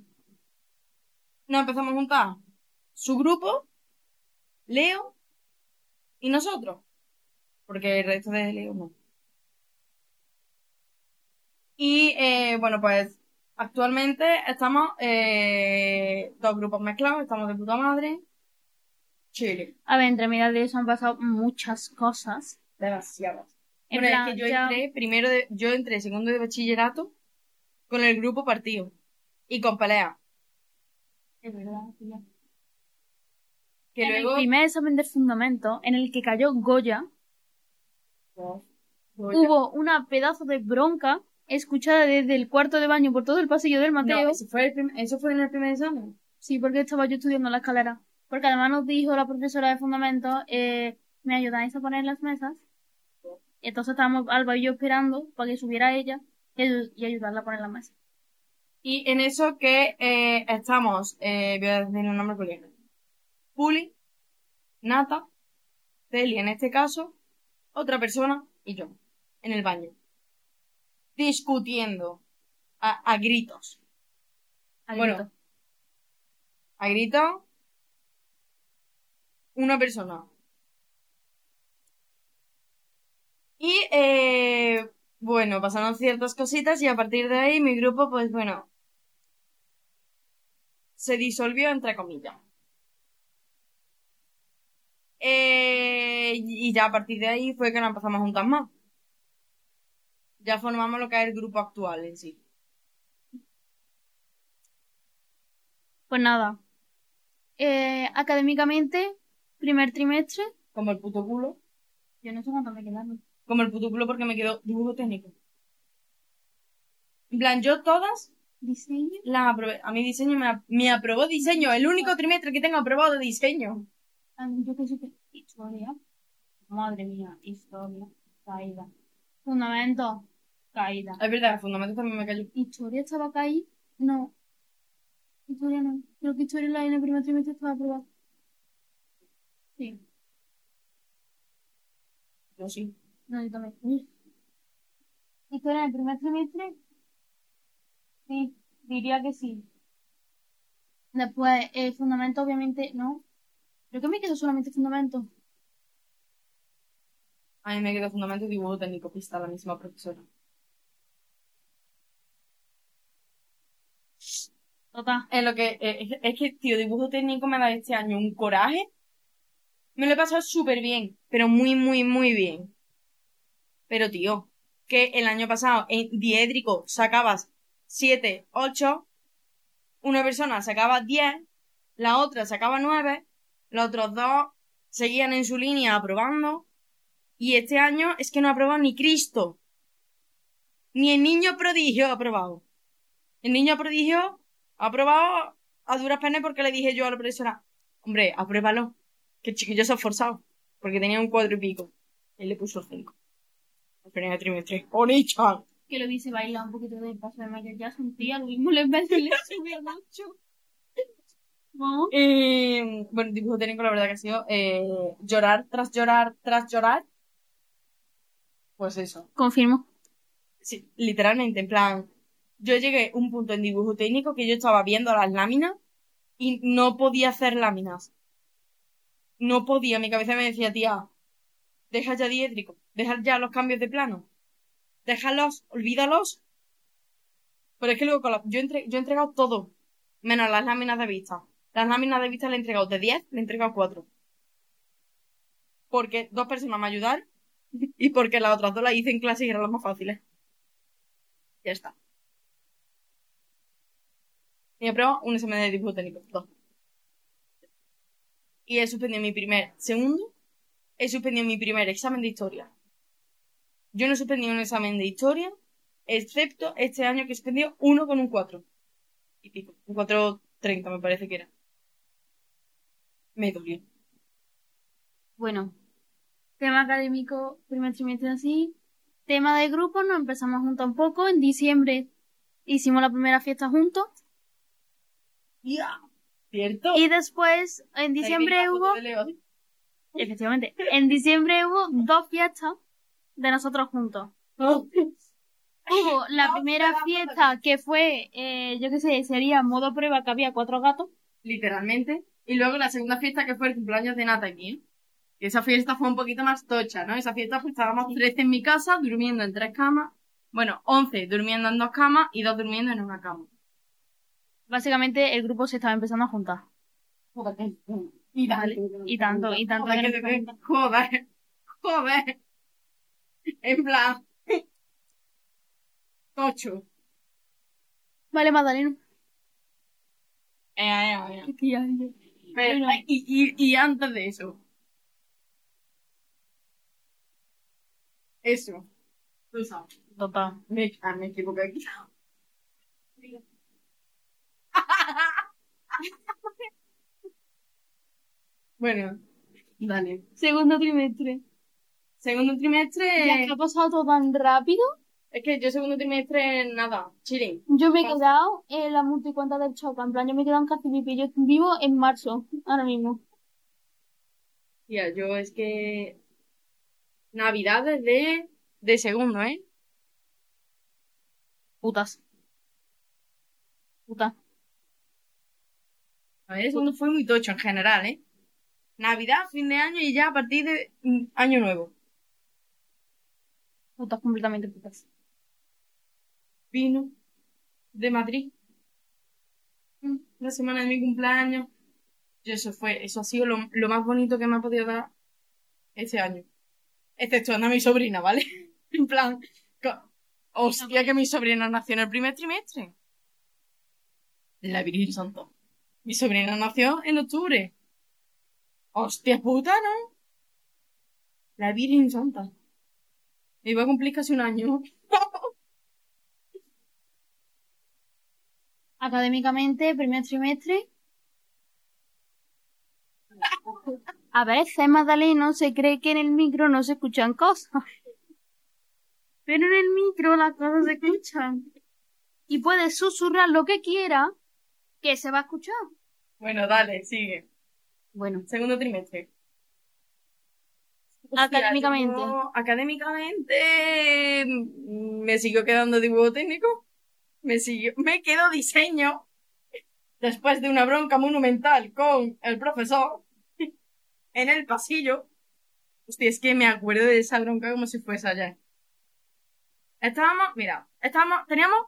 nos empezamos a juntar su grupo, Leo y nosotros. Porque el resto de Leo no. Y eh, bueno, pues actualmente estamos eh, dos grupos mezclados, estamos de puta madre. Chile. A ver, entre medias de eso han pasado muchas cosas. Demasiadas. En Bueno, plan, es que yo ya- entré primero de, yo entré segundo de bachillerato con el grupo partido y con pelea. Es verdad, tía. Que en luego el primer examen de fundamento, en el que cayó Goya, hubo una pedazo de bronca escuchada desde el cuarto de baño por todo el pasillo del Mateo. No, eso fue, el prim- eso fue en el primer examen. Sí, porque estaba yo estudiando la escalera. Porque además nos dijo la profesora de fundamento, eh, ¿me ayudáis a poner las mesas? Y entonces estábamos Alba y yo esperando para que subiera ella. y, ayu- y ayudarla a poner la mesa. Y en eso que eh, estamos, eh, voy a decir un nombre porque Puli, Nata, Celia en este caso, otra persona y yo, en el baño. Discutiendo a, a gritos. Al Bueno, a gritos una persona. Y eh, bueno, pasaron ciertas cositas y a partir de ahí mi grupo, pues bueno, se disolvió entre comillas. Eh, y ya a partir de ahí fue que nos empezamos a juntar más. Ya formamos lo que es el grupo actual en sí. Pues nada. Eh, académicamente, primer trimestre, Como el puto culo. yo no sé cuánto me quedaron. Como el puto culo porque me quedó dibujo técnico. En plan, yo todas Diseño. las aprobé. A mí diseño me, me aprobó diseño. El único trimestre que tengo aprobado de diseño. Ah, Yo que sé que historia. Madre mía, historia. Caída. Fundamento. Caída. Es verdad, el fundamento también me cayó. ¿Historia estaba caída? No. Historia no. Creo que historia la- en el primer trimestre estaba aprobada. Sí. Yo sí. No, yo también. Historia en el primer trimestre. Sí, diría que sí. Después, eh, fundamento, obviamente, no. Creo que me quedó solamente fundamento. A mí me quedó fundamento y dibujo técnico, pista la misma profesora. Total. Es lo que, eh, es, es que, tío, dibujo técnico me da este año un coraje. Me lo he pasado súper bien, pero muy, muy, muy bien. Pero, tío, que el año pasado en diédrico sacabas 7, 8, una persona sacaba 10, la otra sacaba 9, los otros dos seguían en su línea aprobando, y este año es que no ha aprobado ni Cristo. Ni el niño prodigio ha aprobado. El niño prodigio ha aprobado a duras penas porque le dije yo a la profesora, hombre, apruébalo, que el chiquillo se ha esforzado, porque tenía un cuatro y pico. Él le puso cinco. El primer trimestre. ¡Onichan! Que lo hubiese bailado un poquito de paso de Michael Jackson, tía, lo mismo le veces le subía mucho. Vamos. Eh, bueno, dibujo técnico la verdad que ha sido eh, llorar tras llorar tras llorar. Pues eso. Confirmo. Sí, literalmente, en plan, yo llegué a un punto en dibujo técnico que yo estaba viendo las láminas y no podía hacer láminas. No podía, mi cabeza me decía, tía, deja ya diédrico, deja ya los cambios de plano, déjalos, olvídalos. Pero es que luego con la- yo, entre- yo he entregado todo, menos las láminas de vista. Las láminas de vista le he entregado de 10, le he entregado 4. Porque dos personas me ayudaron y porque las otras dos las hice en clase y eran las más fáciles. Ya está. Y he probado un examen de dibujo técnico. Dos. Y he suspendido mi primer segundo. He suspendido mi primer examen de historia. Yo no he suspendido un examen de historia, excepto este año que he suspendido uno con un 4. Y pico. Un 4.30 me parece que era. Me dolió. Bueno, tema académico, primer trimestre así. Tema de grupo, nos empezamos a juntar un poco. En diciembre hicimos la primera fiesta juntos. ¡Ya! ¿Cierto? Y después, en diciembre hubo, efectivamente, en diciembre hubo dos fiestas de nosotros juntos. Hubo la primera fiesta que fue, eh, yo qué sé, sería modo prueba que había cuatro gatos. literalmente. Y luego la segunda fiesta que fue el cumpleaños de Nata aquí. Esa fiesta fue un poquito más tocha, ¿no? Esa fiesta pues estábamos 13 en mi casa, durmiendo en tres camas. Bueno, 11 durmiendo en dos camas y dos durmiendo en una cama. Básicamente el grupo se estaba empezando a juntar. Joder, y dale. Y tanto, y tanto. Joder, que que joder, joder. En plan. Tocho. Vale, Magdalena. Eh, eh, eh. Pero, y, y, y antes de eso. Eso. Tú sabes. Total. Me, ah, me equivoqué aquí. bueno, dale. Segundo trimestre. Segundo Ya trimestre. que ha pasado todo tan rápido. Es que yo segundo trimestre, nada, chilling. Yo me he Pasa. quedado en la multicuenta del Choca. En plan, yo me he quedado en casi pipi. Yo vivo en marzo, ahora mismo. Tía, yo es que... Navidades de... De segundo, ¿eh? Putas. Puta. A ver, segundo fue muy tocho en general, ¿eh? Navidad, fin de año y ya a partir de mm, año nuevo. Putas, completamente putas. Vino de Madrid. Mm, La semana de mi cumpleaños. Y eso fue, eso ha sido lo, lo más bonito que me ha podido dar este año. Exceptuando a mi sobrina, ¿vale? En plan, hostia, que mi sobrina nació en el primer trimestre. La Virgen Santa. Mi sobrina nació en octubre. Hostia puta, ¿no? La Virgen Santa. Me iba a cumplir casi un año. Académicamente, primer trimestre. A veces Magdaleno se cree que en el micro no se escuchan cosas. Pero en el micro las cosas se escuchan. Y puedes susurrar lo que quiera, que se va a escuchar. Bueno, dale, sigue. Bueno, Segundo trimestre. Hostia, Académicamente. yo, académicamente mm, me siguió quedando dibujo técnico. Me siguió, me quedó diseño. Después de una bronca monumental con el profesor en el pasillo. Hostia, es que me acuerdo de esa bronca como si fuese ayer. Estábamos, mira, estábamos, teníamos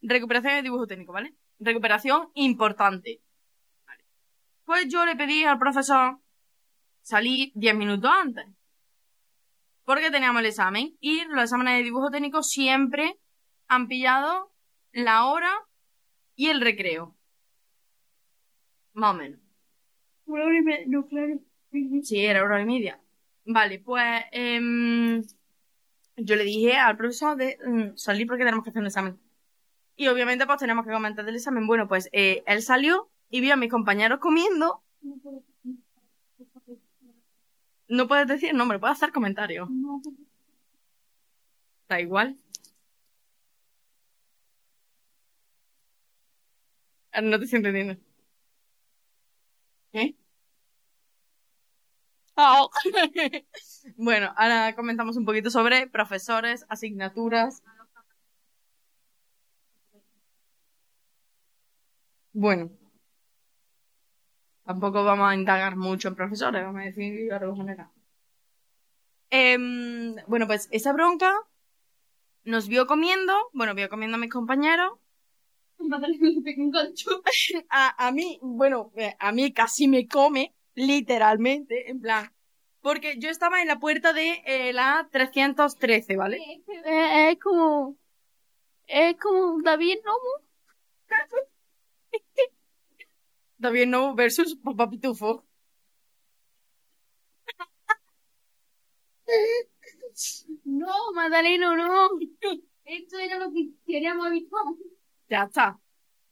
recuperación de dibujo técnico, ¿vale? Recuperación importante. Vale. Pues yo le pedí al profesor salir 10 minutos antes. Porque teníamos el examen. Y los exámenes de dibujo técnico siempre han pillado la hora y el recreo. Más o menos. no, claro. Sí, era hora y media. Vale, pues em, yo le dije al profesor de mm, salir porque tenemos que hacer un examen. Y obviamente pues tenemos que comentar del examen. Bueno, pues eh, él salió y vio a mis compañeros comiendo. No puedes decir nombre, puedes hacer comentarios. Da igual. Ah, No te estoy entendiendo. ¿Qué? Ah. bueno, ahora comentamos un poquito sobre profesores, asignaturas. Bueno, tampoco vamos a indagar mucho en profesores, vamos a decir algo general. Em, bueno, pues esa bronca nos vio comiendo, bueno, vio comiendo a mis compañeros. A, a mí, bueno, eh, a mí casi me come, literalmente, en plan. Porque yo estaba en la puerta de eh, la 313, ¿vale? Es, es como. Es como David Nomo. David No versus Papá Pitufo. No, Magdaleno, no. Esto era lo que queríamos evitar. Ya está.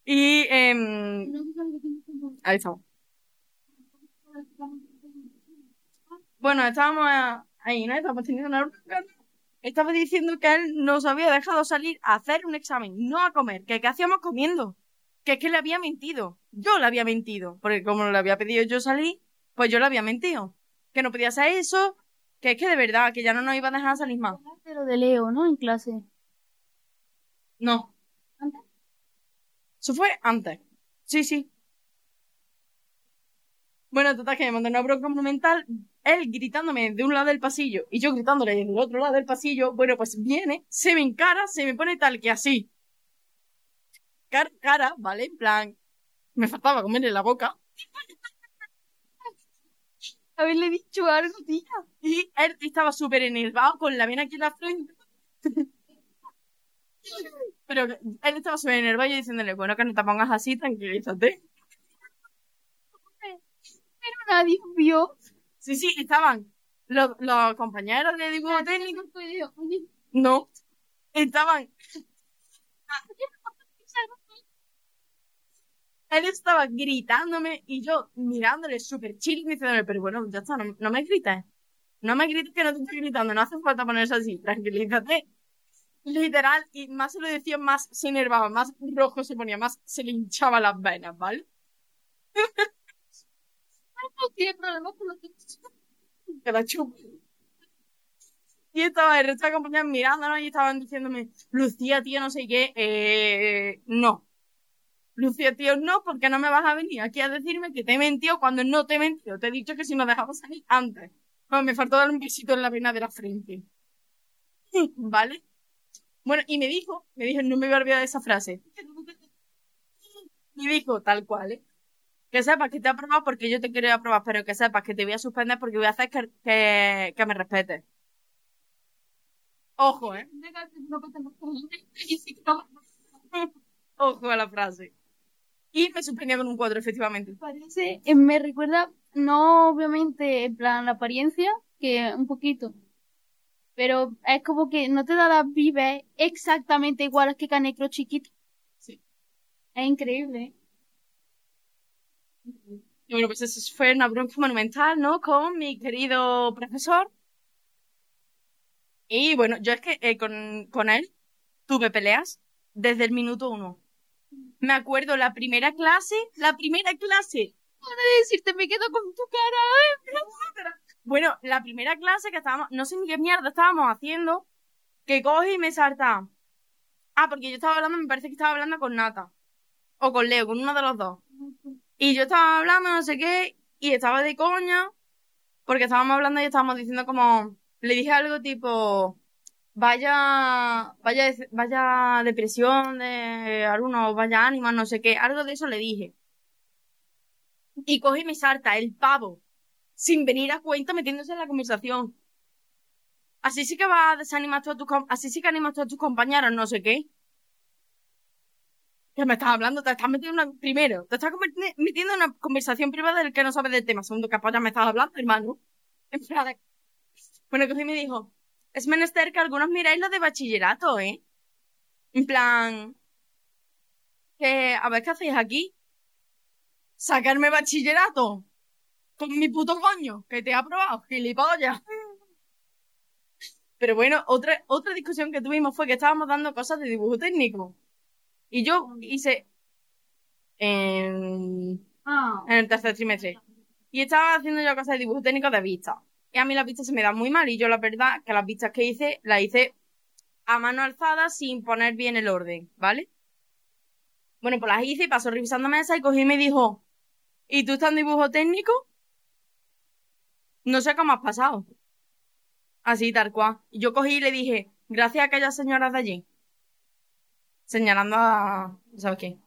Y, que ahí estamos. Bueno, estábamos eh, ahí, ¿no? Estábamos teniendo una. Estaba diciendo que él nos había dejado salir a hacer un examen, no a comer. Que qué hacíamos comiendo. Que es que le había mentido. Yo le había mentido. Porque como le había pedido yo salir, pues yo le había mentido. Que no podía hacer eso. Que es que de verdad, que ya no nos iba a dejar salir más. De lo de Leo, ¿no? En clase. No. ¿Antes? Eso fue antes. Sí, sí. Bueno, total, que me mandó una bronca monumental, él gritándome de un lado del pasillo y yo gritándole del otro lado del pasillo. Bueno, pues viene, se me encara, se me pone tal que así. Cara, cara, ¿vale? En plan, me faltaba comerle la boca. Haberle dicho algo, tía. Y él estaba súper enervado con la vena aquí en la frente. Pero él estaba súper enervado y yo diciéndole, bueno, que no te pongas así, tranquilízate. Pero nadie vio. Sí, sí, estaban los, los compañeros de dibujo técnico. No, estaban. Él estaba gritándome y yo mirándole súper chill y diciéndole, pero bueno, ya está, no, me grites. No me grites que no te estoy gritando, no hace falta ponerse así, tranquilízate. Literal, y más se lo decía, más se enervaba, más rojo se ponía, más se le hinchaba las venas, ¿vale? No tiene problemas con los Que la chupa. Y estaba el resto de compañeros mirándonos y estaban diciéndome, Lucía, tío, no sé qué, eh, no. Lucía, tío, no, porque no me vas a venir aquí a decirme que te he mentido cuando no te he mentido. Te he dicho que si nos dejamos salir antes. Bueno, me faltó dar un besito en la vena de la frente. ¿Vale? Bueno, y me dijo, me dijo, no me voy a olvidar de esa frase. Y dijo, tal cual, ¿eh? Que sepas que te he aprobado porque yo te quiero aprobar, pero que sepas que te voy a suspender porque voy a hacer que, que, me respetes. Ojo, ¿eh? Ojo a la frase. Y me suspendía con un 4, efectivamente. Parece, eh, me recuerda, no obviamente en plan la apariencia, que un poquito. Pero es como que no te da las vives exactamente iguales que Canecro chiquito. Sí. Es increíble. Y bueno, pues eso fue una bronca monumental, ¿no? Con mi querido profesor. Y bueno, yo es que eh, con, con él tuve peleas desde el minuto uno. Me acuerdo la primera clase, la primera clase. Para decirte, me quedo con tu cara. Bueno, la primera clase que estábamos, no sé ni qué mierda estábamos haciendo, que coge y me salta. Ah, porque yo estaba hablando, me parece que estaba hablando con Nata. O con Leo, con uno de los dos. Y yo estaba hablando, no sé qué, y estaba de coña, porque estábamos hablando y estábamos diciendo como, le dije algo tipo, vaya, vaya, vaya depresión de algunos, vaya ánimo, no sé qué, algo de eso le dije. Y coge y me salta el pavo, sin venir a cuenta metiéndose en la conversación. Así sí que va a desanimar a tus, así sí que animas tú a tus compañeros, no sé qué. Que me estás hablando, te estás metiendo primero, te estás metiendo en una conversación privada del que no sabes del tema. Segundo, que ya me estás hablando, hermano. En plan Bueno, que me dijo, es menester que algunos miráis lo de bachillerato, ¿eh? En plan, que, a ver qué hacéis aquí. Sacarme bachillerato. Con mi puto coño, que te ha aprobado, gilipollas. Pero bueno, otra, otra discusión que tuvimos fue que estábamos dando cosas de dibujo técnico. Y yo hice en, Ah, en el tercer trimestre. Y estaba haciendo yo cosas de dibujo técnico de vista. A mí las vistas se me dan muy mal. Y yo la verdad que las vistas que hice, las hice a mano alzada sin poner bien el orden, ¿vale? Bueno, pues las hice y pasó revisando mesa y cogí y me dijo, ¿y tú estás en dibujo técnico? No sé cómo has pasado. Así, tal cual. Y yo cogí y le dije, gracias a aquellas señoras de allí. Señalando a... ¿Sabes qué?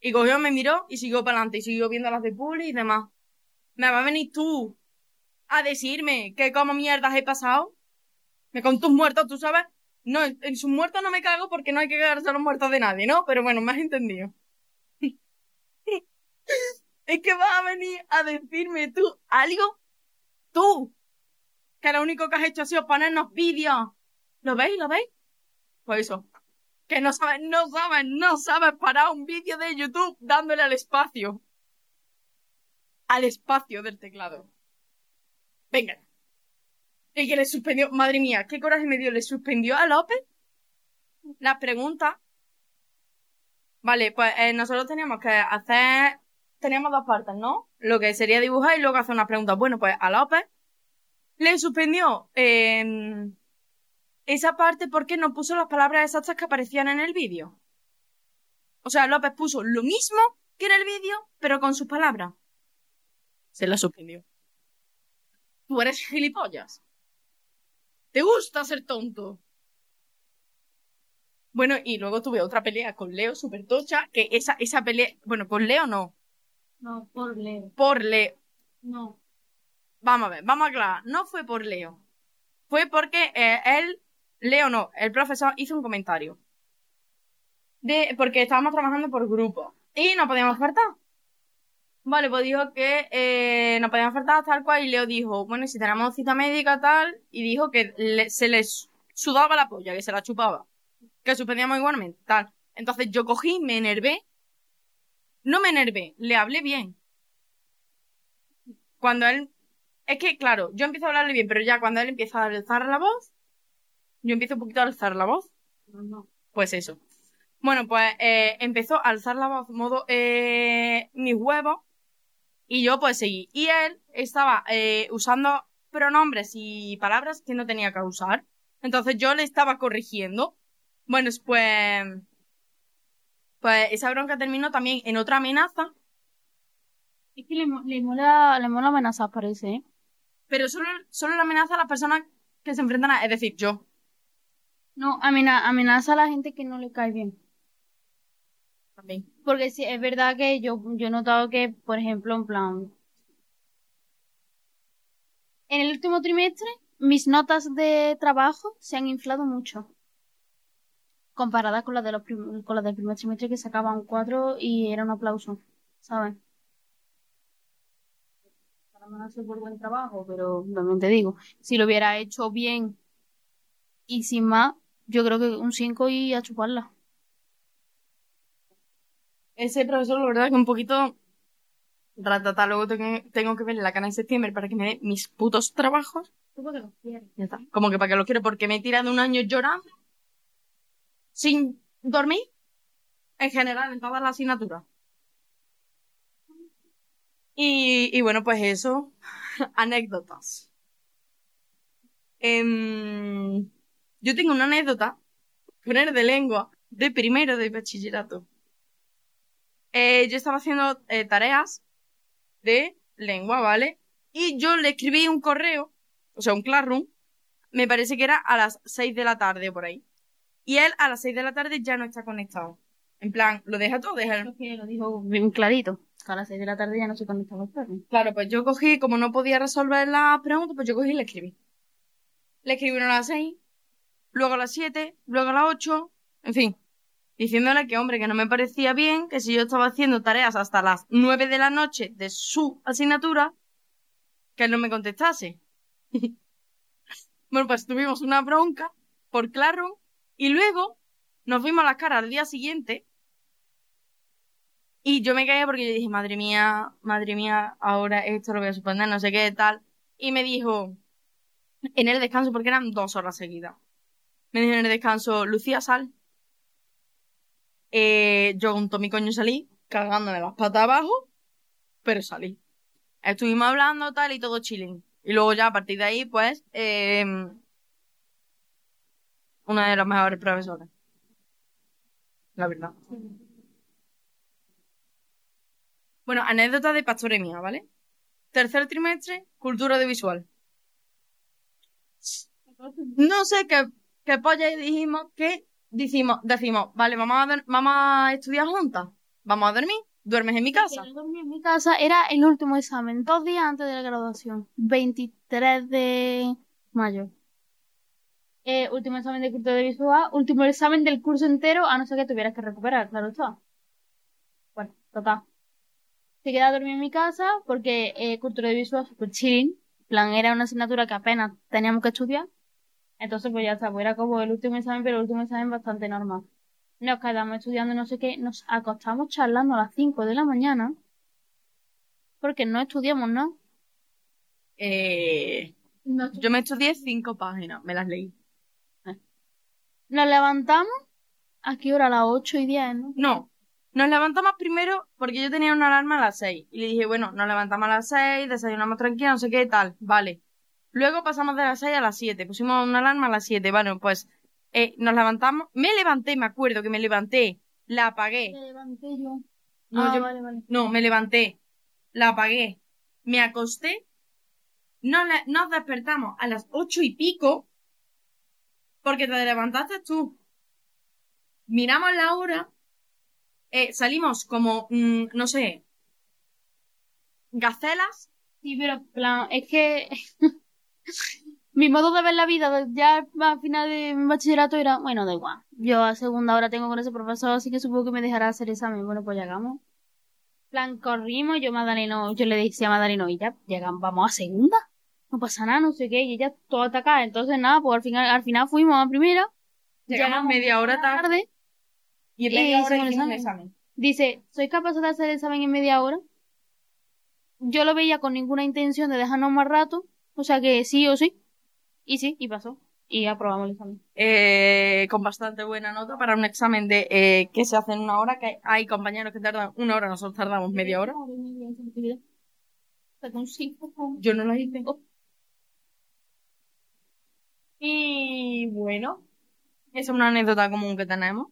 Y cogió, me miró y siguió para adelante y siguió viendo las de Puli y demás. ¿Me va a venir tú a decirme que como mierdas he pasado? Me con tus muertos, tú sabes. No, en en sus muertos no me cago porque no hay que cagarse a los muertos de nadie, ¿no? Pero bueno, me has entendido. es que vas a venir a decirme tú algo. Tú. Que lo único que has hecho ha sido ponernos vídeos. ¿Lo veis? ¿Lo veis? Pues eso. Que no sabes, no sabes, no sabes parar un vídeo de YouTube dándole al espacio. Al espacio del teclado. Venga. Y que le suspendió, madre mía, qué coraje me dio, le suspendió a López las preguntas. Vale, pues eh, nosotros teníamos que hacer, teníamos dos partes, ¿no? Lo que sería dibujar y luego hacer unas preguntas. Bueno, pues a López le suspendió eh, esa parte porque no puso las palabras exactas que aparecían en el vídeo. O sea, López puso lo mismo que en el vídeo, pero con sus palabras. Se la suspendió. Tú eres gilipollas. ¿Te gusta ser tonto? Bueno, y luego tuve otra pelea con Leo super tocha, que esa, esa pelea, bueno, con Leo no, no, por Leo. por Leo. No. Vamos a ver, vamos a aclarar, no fue por Leo. Fue porque eh, él, Leo no, el profesor hizo un comentario. De, porque estábamos trabajando por grupo y no podíamos faltar. Vale, pues dijo que eh, no podíamos faltar tal cual y Leo dijo, bueno, si tenemos cita médica tal, y dijo que le- se les sudaba la polla, que se la chupaba, que suspendíamos igualmente, tal. Entonces yo cogí, me enervé, no me enervé, le hablé bien. Cuando él, es que claro, yo empiezo a hablarle bien, pero ya cuando él empieza a alzar la voz, yo empiezo un poquito a alzar la voz. Pues eso. Bueno, pues eh, empezó a alzar la voz modo eh, mis huevos y yo pues seguí. Y él estaba eh, usando pronombres y palabras que no tenía que usar. Entonces yo le estaba corrigiendo. Bueno, pues... Pues esa bronca terminó también en otra amenaza. Es que le, le mola, le mola amenazar, parece, ¿eh? Pero solo, solo la amenaza a las personas que se enfrentan a... Es decir, yo. No, amena- amenaza a la gente que no le cae bien. También. Porque sí, es verdad que yo, yo he notado que, por ejemplo, en plan, en el último trimestre, mis notas de trabajo se han inflado mucho. Comparadas con las de los con las del primer trimestre que sacaban cuatro y era un aplauso, ¿sabes? Para no por buen trabajo, pero también te digo, si lo hubiera hecho bien y sin más, yo creo que un 5 y a chuparla. Ese profesor, la verdad, que un poquito ratata. Luego tengo, que ver la cana en septiembre para que me dé mis putos trabajos. Ya está. Como que para que lo quiero, porque me he tirado un año llorando. Sin dormir. En general, en todas las asignaturas. Y, y bueno, pues eso. Anécdotas. Em, yo tengo una anécdota. Poner de lengua. De primero de bachillerato. Eh, yo estaba haciendo eh, tareas de lengua, ¿vale? Y yo le escribí un correo, o sea, un classroom, me parece que era a las 6 de la tarde por ahí. Y él a las 6 de la tarde ya no está conectado. En plan, lo deja todo, deja el... Creo que lo dijo bien clarito. A las 6 de la tarde ya no se conectaba el perro. Claro, pues yo cogí, como no podía resolver la pregunta, pues yo cogí y le escribí. Le escribí una a las 6, luego a las 7, luego a las 8, en fin. Diciéndole que, hombre, que no me parecía bien, que si yo estaba haciendo tareas hasta las 9 de la noche de su asignatura, que él no me contestase. bueno, pues tuvimos una bronca por Claro y luego nos vimos las caras al día siguiente y yo me caí porque yo dije, madre mía, madre mía, ahora esto lo voy a suspender, no sé qué tal. Y me dijo, en el descanso, porque eran dos horas seguidas. Me dijo en el descanso, Lucía, sal. Eh, yo con todo mi coño salí, cagándome las patas abajo, pero salí. Estuvimos hablando tal y todo chilling. Y luego ya a partir de ahí, pues, eh, una de las mejores profesoras. La verdad. Bueno, anécdota de pastoremia, ¿vale? Tercer trimestre, cultura audiovisual. No sé qué, qué polla dijimos que decimos, decimos, vale, vamos a, vamos a estudiar juntas. Vamos a dormir. Duermes en mi casa. Yo dormí en mi casa, era el último examen, dos días antes de la graduación, 23 de mayo. Eh, último examen de cultura visual, último examen del curso entero, a no ser que tuvieras que recuperar, claro está. Bueno, total. Se queda a dormir en mi casa porque eh, cultura visual super chilling. En plan, era una asignatura que apenas teníamos que estudiar. Entonces, pues ya está, pues era como el último examen, pero el último examen bastante normal. Nos quedamos estudiando no sé qué, nos acostamos charlando a las 5 de la mañana, porque no estudiamos, ¿no? Eh, Nos, yo me estudié cinco páginas, me las leí. nos levantamos, ¿a qué hora? A las 8 y 10, ¿no? No, nos levantamos primero porque yo tenía una alarma a las seis. Y le dije, bueno, nos levantamos a las seis, desayunamos tranquila, no sé qué tal, vale. Luego pasamos de las seis a las siete, pusimos una alarma a las siete, bueno, pues eh, nos levantamos, me levanté, me acuerdo que me levanté, la apagué. Me levanté yo. No, ah, yo- vale, vale. No, me levanté, la apagué, me acosté, nos, nos despertamos a las ocho y pico, porque te levantaste tú. Miramos la hora, eh, salimos como, mm, no sé, gacelas, Sí, pero plan, es que mi modo de ver la vida ya a final de mi bachillerato era, bueno, da igual. Yo a segunda hora tengo con ese profesor, así que supongo que me dejará hacer examen. Bueno, pues llegamos. Plan, corrimos, yo Madaleno, yo le decía a Madaleno, y ya llegamos, vamos a segunda. No pasa nada, no sé qué, y ella toda atacada. Entonces nada, pues al final, al final fuimos a primera. llegamos media hora tarde, tarde. y en media hora hicimos el examen. examen. Dice, ¿soy capaz de hacer el examen en media hora? Yo lo veía con ninguna intención de dejarnos más rato, o sea que sí o sí. Y sí, y pasó. Y aprobamos el examen. eh, con bastante buena nota para un examen de eh, que se hace en una hora, que hay compañeros que tardan una hora, nosotros tardamos media hora. Yo no lo hice. Y bueno, esa es una anécdota común que tenemos.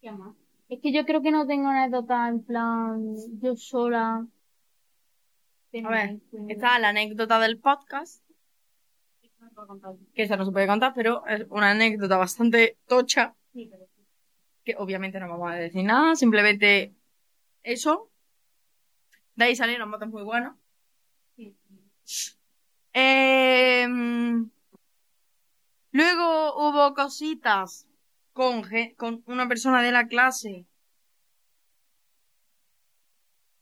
¿Qué más? Es que yo creo que no tengo anécdota en plan, yo sola. A ver, está la anécdota del podcast, que esa no se puede contar, pero es una anécdota bastante tocha, que obviamente no vamos a decir nada, simplemente eso. De ahí salieron motos muy buenos. Em, luego hubo cositas con, con una persona de la clase.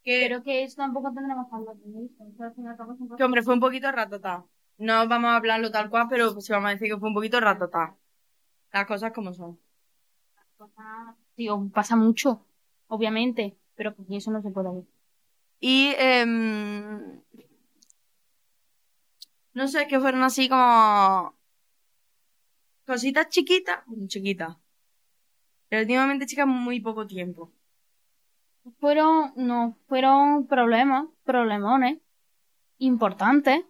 Que, Pero que eso tampoco tendremos que hablar de eso. O sea, al fin y al cabo es un que, hombre, fue un poquito ratatá. No vamos a hablarlo tal cual, pero sí vamos a decir que fue un poquito ratatá. Las cosas como son. cosa- Digo, pasa mucho, obviamente, pero con eso no se puede ver. Y em, no sé, que fueron así como cositas chiquitas, bueno, chiquitas. Relativamente chicas, muy poco tiempo. Fueron, no, fueron problemas, problemones, importantes,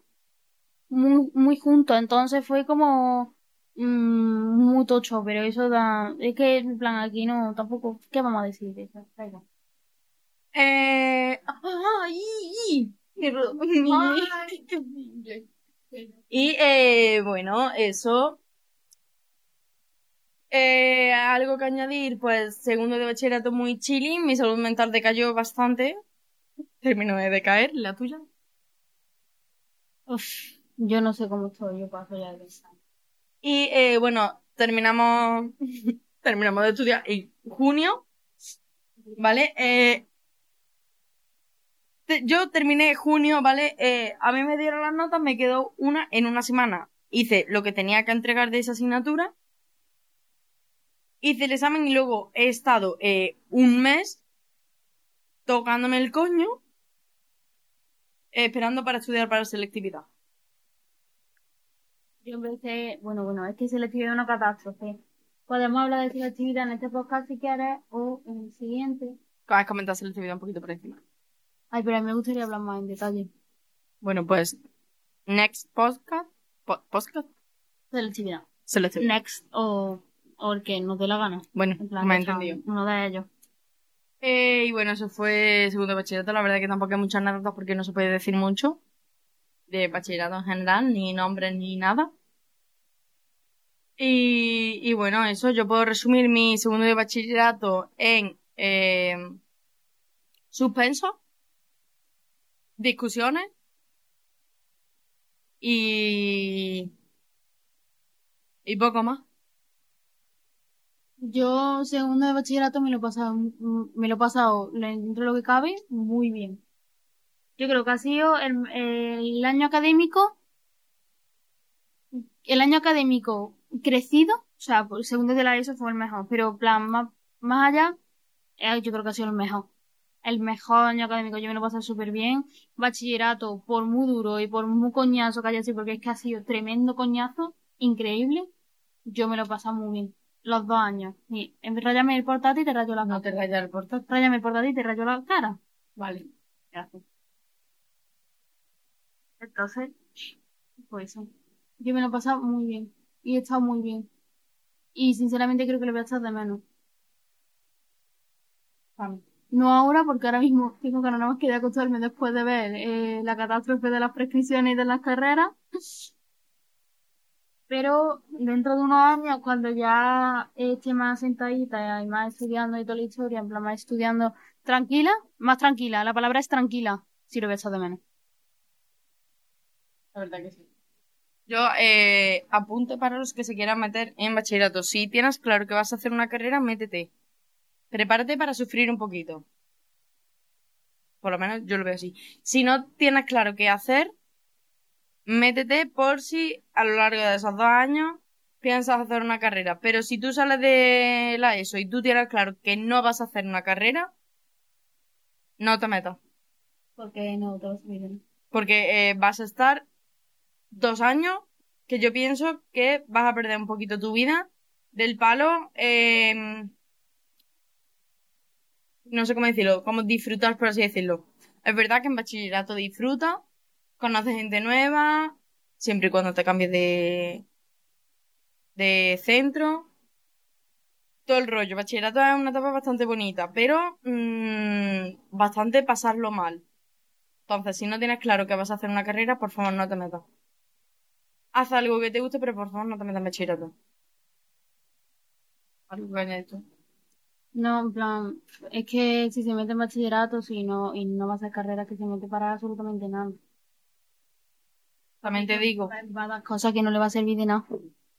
muy, muy juntos, entonces fue como mm, muy tocho, pero eso da, es que en plan aquí no, tampoco, ¿qué vamos a decir de eso? Eh, ¡ay! Y eh, bueno, eso. Eh, algo que añadir, pues segundo de bachillerato muy chilling, mi salud mental decayó bastante. Terminó de decaer, la tuya. Uf, yo no sé cómo estoy, yo paso ya de. Y eh, bueno, terminamos, terminamos de estudiar en junio, ¿vale? Eh, te- yo terminé junio, ¿vale? Eh, a mí me dieron las notas, me quedó una en una semana. Hice lo que tenía que entregar de esa asignatura. Hice el examen y luego he estado eh, un mes tocándome el coño, esperando para estudiar para selectividad. Yo empecé, bueno, bueno, es que selectividad es una catástrofe. Podemos hablar de selectividad en este podcast si quieres o en el siguiente. Acabas de comentar selectividad un poquito por encima. Ay, pero a mí me gustaría hablar más en detalle. Bueno, pues, next podcast, po- podcast, Selectividad. selectividad. Next o, o el que nos dé la gana. Bueno, me ha entendido. Uno de ellos. Eh, y bueno, eso fue segundo bachillerato. La verdad que tampoco hay muchas anécdotas porque no se puede decir mucho de bachillerato en general, ni nombres ni nada. Y, y bueno, eso, yo puedo resumir mi segundo de bachillerato en eh, suspenso, discusiones y, y poco más. Yo, segundo de bachillerato, me lo he pasado, mm, me lo he pasado dentro de lo que cabe muy bien. Yo creo que ha sido el, el año académico, el año académico crecido, o sea, por segundo de la ESO fue el mejor, pero plan, más, más allá, eh, yo creo que ha sido el mejor. El mejor año académico, yo me lo he pasado súper bien. Bachillerato, por muy duro y por muy coñazo que haya sido, porque es que ha sido tremendo coñazo, increíble, yo me lo he pasado muy bien. Los dos años. Y rayarme el portátil, te rayo la cara. No te rayas el portátil. Ráyame el portátil y te rayo la cara. Vale. Gracias. Entonces, pues eso. Yo me lo he pasado muy bien. Y he estado muy bien. Y sinceramente creo que lo voy a echar de menos. Vale. No ahora, porque ahora mismo tengo que nada más que acostarme después de ver eh, la catástrofe de las prescripciones y de las carreras. Pero dentro de unos años, cuando ya esté más sentadita y más estudiando y toda la historia, en plan más estudiando tranquila, más tranquila, la palabra es tranquila, si lo echar de menos. La verdad que sí. Yo, eh, apunte para los que se quieran meter en bachillerato. Si tienes claro que vas a hacer una carrera, métete. Prepárate para sufrir un poquito. Por lo menos yo lo veo así. Si no tienes claro qué hacer, métete por si a lo largo de esos dos años piensas hacer una carrera. Pero si tú sales de la ESO y tú tienes claro que no vas a hacer una carrera, no te metas. Porque no, todo es bien. Porque eh, vas a estar dos años que yo pienso que vas a perder un poquito tu vida del palo, em, no sé cómo decirlo, como disfrutar, por así decirlo. Es verdad que en bachillerato disfruta, conoces gente nueva, siempre y cuando te cambies de, de centro. Todo el rollo. Bachillerato es una etapa bastante bonita, pero mm, bastante pasarlo mal. Entonces, si no tienes claro que vas a hacer una carrera, por favor no te metas. Haz algo que te guste, pero por favor no te metas en bachillerato. Algo que hayas hecho. No, en plan, es que si se mete en bachillerato si no, y no va a hacer carrera, que se mete para absolutamente nada. También te digo, Va a dar cosas que no le va a servir de nada.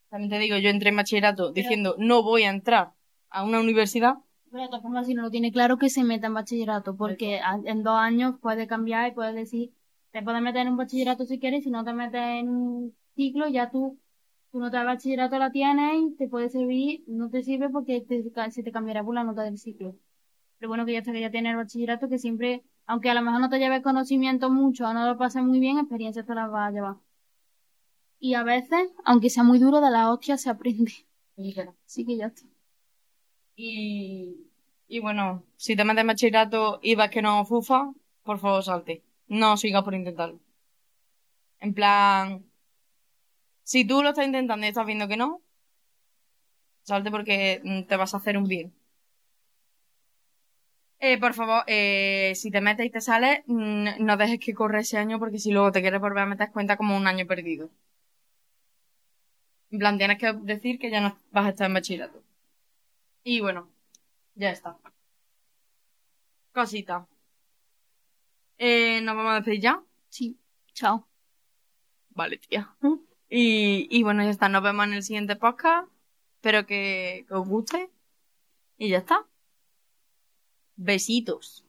también te digo, yo entré en bachillerato diciendo no voy a entrar a una universidad. Pero de todas formas, si no lo tiene claro, que se meta en bachillerato, porque en dos años puede cambiar y puede decir, te puedes meter en un bachillerato si quieres, si no te metes en un ciclo, ya tú, tu nota de bachillerato la tienes y te puede servir, no te sirve porque te, se te cambiará por la nota del ciclo. Pero bueno, que ya está que ya tienes el bachillerato, que siempre, aunque a lo mejor no te lleves conocimiento mucho o no lo pases muy bien, experiencia te las va a llevar. Y a veces, aunque sea muy duro, de la hostia se aprende. Así que ya está. Y, y bueno, si te metes bachillerato y ves que no fufa, por favor salte. No sigas por intentarlo. En plan, si tú lo estás intentando y estás viendo que no, salte porque te vas a hacer un bien. Eh, por favor, eh, si te metes y te sales, mm, no dejes que corra ese año porque si luego te quieres volver a meter cuenta como un año perdido. En plan, tienes que decir que ya no vas a estar en bachillerato. Y bueno, ya está. Cosita. Eh, ¿nos vamos a despedir ya? Sí. Chao. Vale, tía. Y, y bueno, ya está. Nos vemos en el siguiente podcast. Espero que, que os guste. Y ya está. Besitos.